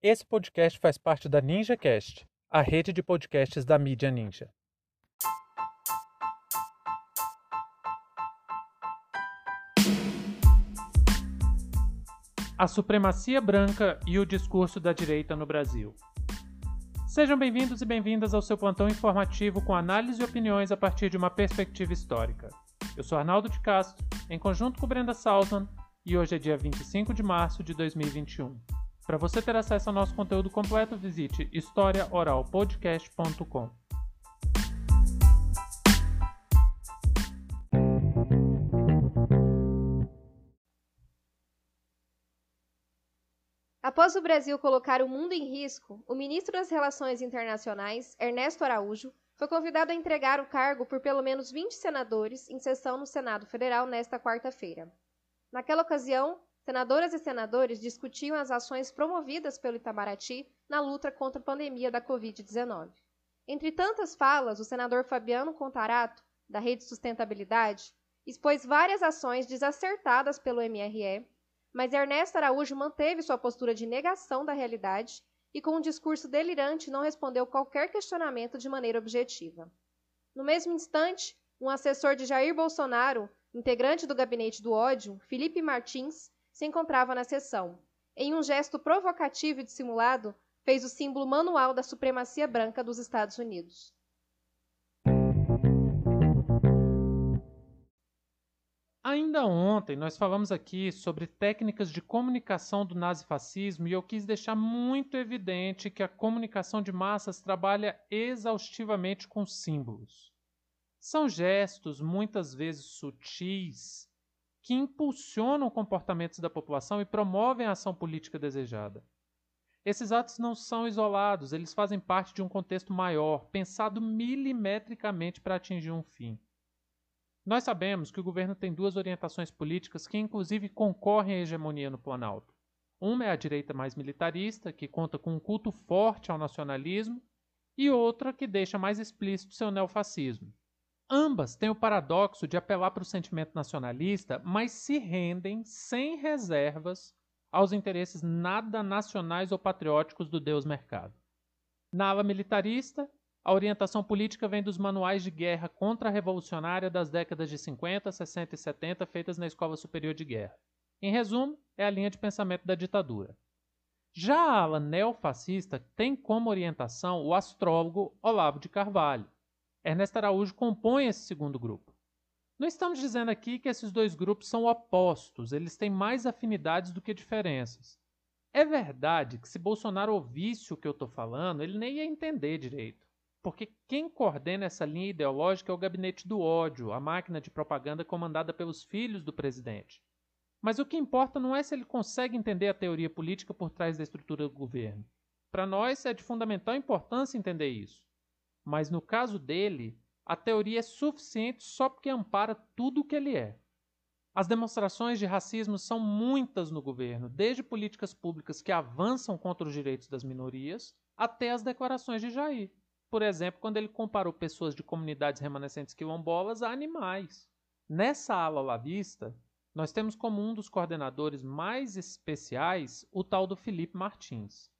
Esse podcast faz parte da NinjaCast, a rede de podcasts da mídia Ninja. A supremacia branca e o discurso da direita no Brasil. Sejam bem-vindos e bem-vindas ao seu plantão informativo com análise e opiniões a partir de uma perspectiva histórica. Eu sou Arnaldo de Castro, em conjunto com Brenda Salzman, e hoje é dia 25 de março de 2021. Para você ter acesso ao nosso conteúdo completo, visite historiaoralpodcast.com. Após o Brasil colocar o mundo em risco, o ministro das Relações Internacionais, Ernesto Araújo, foi convidado a entregar o cargo por pelo menos 20 senadores em sessão no Senado Federal nesta quarta-feira. Naquela ocasião, senadoras e senadores discutiam as ações promovidas pelo Itamaraty na luta contra a pandemia da Covid-19. Entre tantas falas, o senador Fabiano Contarato, da Rede Sustentabilidade, expôs várias ações desacertadas pelo MRE, mas Ernesto Araújo manteve sua postura de negação da realidade e, com um discurso delirante, não respondeu qualquer questionamento de maneira objetiva. No mesmo instante, um assessor de Jair Bolsonaro, integrante do gabinete do ódio, Felipe Martins, se encontrava na sessão. Em um gesto provocativo e dissimulado, fez o símbolo manual da supremacia branca dos Estados Unidos. Ainda ontem nós falamos aqui sobre técnicas de comunicação do nazifascismo e eu quis deixar muito evidente que a comunicação de massas trabalha exaustivamente com símbolos. São gestos muitas vezes sutis que impulsionam comportamentos da população e promovem a ação política desejada. Esses atos não são isolados, eles fazem parte de um contexto maior, pensado milimetricamente para atingir um fim. Nós sabemos que o governo tem duas orientações políticas que, inclusive, concorrem à hegemonia no Planalto. Uma é a direita mais militarista, que conta com um culto forte ao nacionalismo, e outra que deixa mais explícito seu neofascismo. Ambas têm o paradoxo de apelar para o sentimento nacionalista, mas se rendem sem reservas aos interesses nada nacionais ou patrióticos do Deus mercado. Na ala militarista, a orientação política vem dos manuais de guerra contra-revolucionária das décadas de 50, 60 e 70 feitas na Escola Superior de Guerra. Em resumo, é a linha de pensamento da ditadura. Já a ala neofascista tem como orientação o astrólogo Olavo de Carvalho, Ernesto Araújo compõe esse segundo grupo. Não estamos dizendo aqui que esses dois grupos são opostos, eles têm mais afinidades do que diferenças. É verdade que se Bolsonaro ouvisse o que eu estou falando, ele nem ia entender direito. Porque quem coordena essa linha ideológica é o gabinete do ódio, a máquina de propaganda comandada pelos filhos do presidente. Mas o que importa não é se ele consegue entender a teoria política por trás da estrutura do governo. Para nós é de fundamental importância entender isso. Mas no caso dele, a teoria é suficiente só porque ampara tudo o que ele é. As demonstrações de racismo são muitas no governo, desde políticas públicas que avançam contra os direitos das minorias, até as declarações de Jair. Por exemplo, quando ele comparou pessoas de comunidades remanescentes quilombolas a animais. Nessa ala olavista, nós temos como um dos coordenadores mais especiais o tal do Felipe Martins.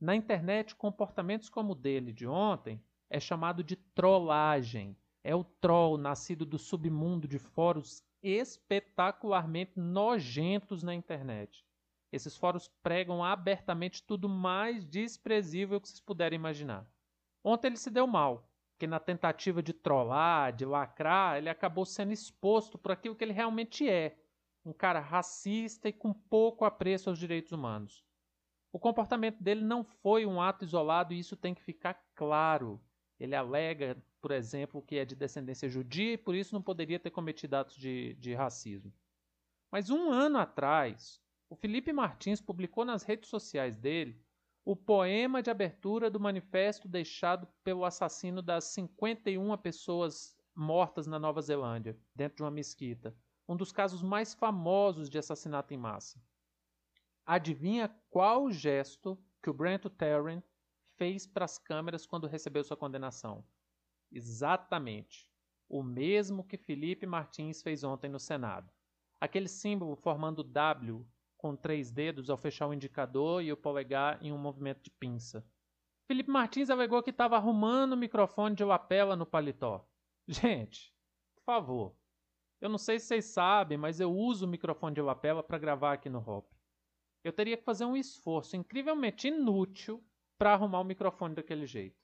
Na internet, comportamentos como o dele de ontem é chamado de trollagem. É o troll nascido do submundo de fóruns espetacularmente nojentos na internet. Esses fóruns pregam abertamente tudo mais desprezível que vocês puderem imaginar. Ontem ele se deu mal, porque na tentativa de trollar, de lacrar, ele acabou sendo exposto por aquilo que ele realmente é, um cara racista e com pouco apreço aos direitos humanos. O comportamento dele não foi um ato isolado e isso tem que ficar claro. Ele alega, por exemplo, que é de descendência judia e por isso não poderia ter cometido atos de, de racismo. Mas um ano atrás, o Felipe Martins publicou nas redes sociais dele o poema de abertura do manifesto deixado pelo assassino das 51 pessoas mortas na Nova Zelândia, dentro de uma mesquita, um dos casos mais famosos de assassinato em massa. Adivinha qual gesto que o Brent Tarrant fez para as câmeras quando recebeu sua condenação? Exatamente o mesmo que Felipe Martins fez ontem no Senado. Aquele símbolo formando W com três dedos ao fechar o indicador e o polegar em um movimento de pinça. Felipe Martins alegou que estava arrumando o microfone de lapela no paletó. Gente, por favor. Eu não sei se vocês sabem, mas eu uso o microfone de lapela para gravar aqui no Hop. Eu teria que fazer um esforço incrivelmente inútil para arrumar o microfone daquele jeito.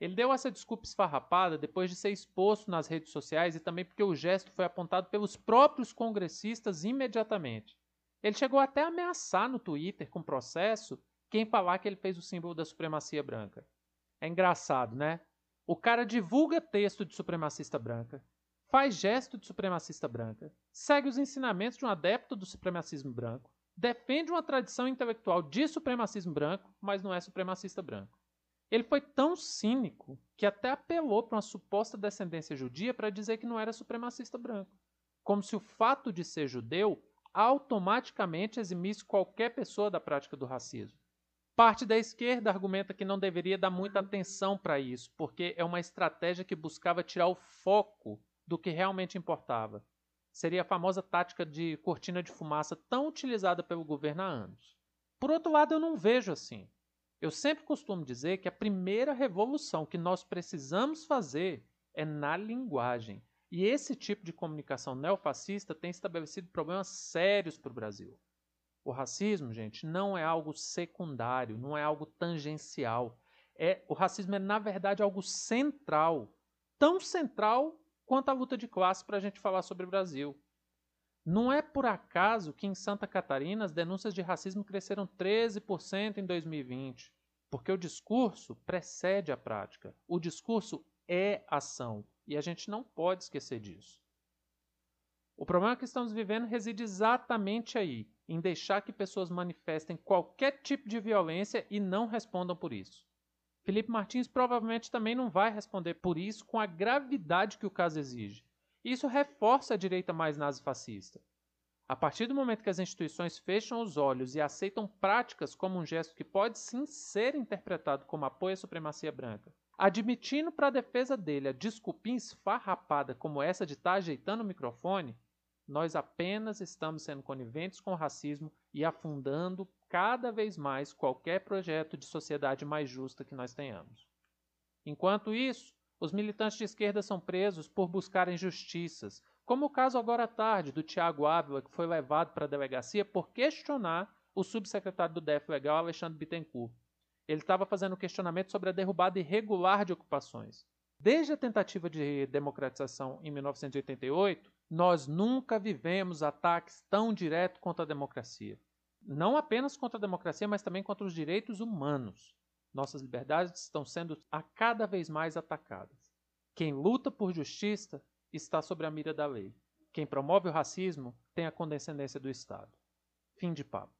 Ele deu essa desculpa esfarrapada depois de ser exposto nas redes sociais e também porque o gesto foi apontado pelos próprios congressistas imediatamente. Ele chegou até a ameaçar no Twitter com processo quem falar que ele fez o símbolo da supremacia branca. É engraçado, né? O cara divulga texto de supremacista branca, faz gesto de supremacista branca, segue os ensinamentos de um adepto do supremacismo branco, defende uma tradição intelectual de supremacismo branco, mas não é supremacista branco. Ele foi tão cínico que até apelou para uma suposta descendência judia para dizer que não era supremacista branco. Como se o fato de ser judeu automaticamente eximisse qualquer pessoa da prática do racismo. Parte da esquerda argumenta que não deveria dar muita atenção para isso, porque é uma estratégia que buscava tirar o foco do que realmente importava. Seria a famosa tática de cortina de fumaça tão utilizada pelo governo há anos. Por outro lado, eu não vejo assim. Eu sempre costumo dizer que a primeira revolução que nós precisamos fazer é na linguagem. E esse tipo de comunicação neofascista tem estabelecido problemas sérios para o Brasil. O racismo, gente, não é algo secundário, não é algo tangencial. É, o racismo é, na verdade, algo central. Tão central quanto a luta de classe para a gente falar sobre o Brasil. Não é por acaso que em Santa Catarina as denúncias de racismo cresceram 13% em 2020, porque o discurso precede a prática. O discurso é ação e a gente não pode esquecer disso. O problema que estamos vivendo reside exatamente aí, em deixar que pessoas manifestem qualquer tipo de violência e não respondam por isso. Felipe Martins provavelmente também não vai responder por isso com a gravidade que o caso exige. Isso reforça a direita mais nazifascista. A partir do momento que as instituições fecham os olhos e aceitam práticas como um gesto que pode sim ser interpretado como apoio à supremacia branca, admitindo para a defesa dele a desculpinha esfarrapada como essa de estar tá ajeitando o microfone, nós apenas estamos sendo coniventes com o racismo e afundando cada vez mais qualquer projeto de sociedade mais justa que nós tenhamos. Enquanto isso, os militantes de esquerda são presos por buscarem justiças, como o caso agora à tarde do Tiago Ávila, que foi levado para a delegacia por questionar o subsecretário do DEF Legal, Alexandre Bittencourt. Ele estava fazendo questionamento sobre a derrubada irregular de ocupações. Desde a tentativa de democratização em 1988, nós nunca vivemos ataques tão diretos contra a democracia. Não apenas contra a democracia, mas também contra os direitos humanos. Nossas liberdades estão sendo a cada vez mais atacadas. Quem luta por justiça está sob a mira da lei. Quem promove o racismo tem a condescendência do Estado. Fim de papo.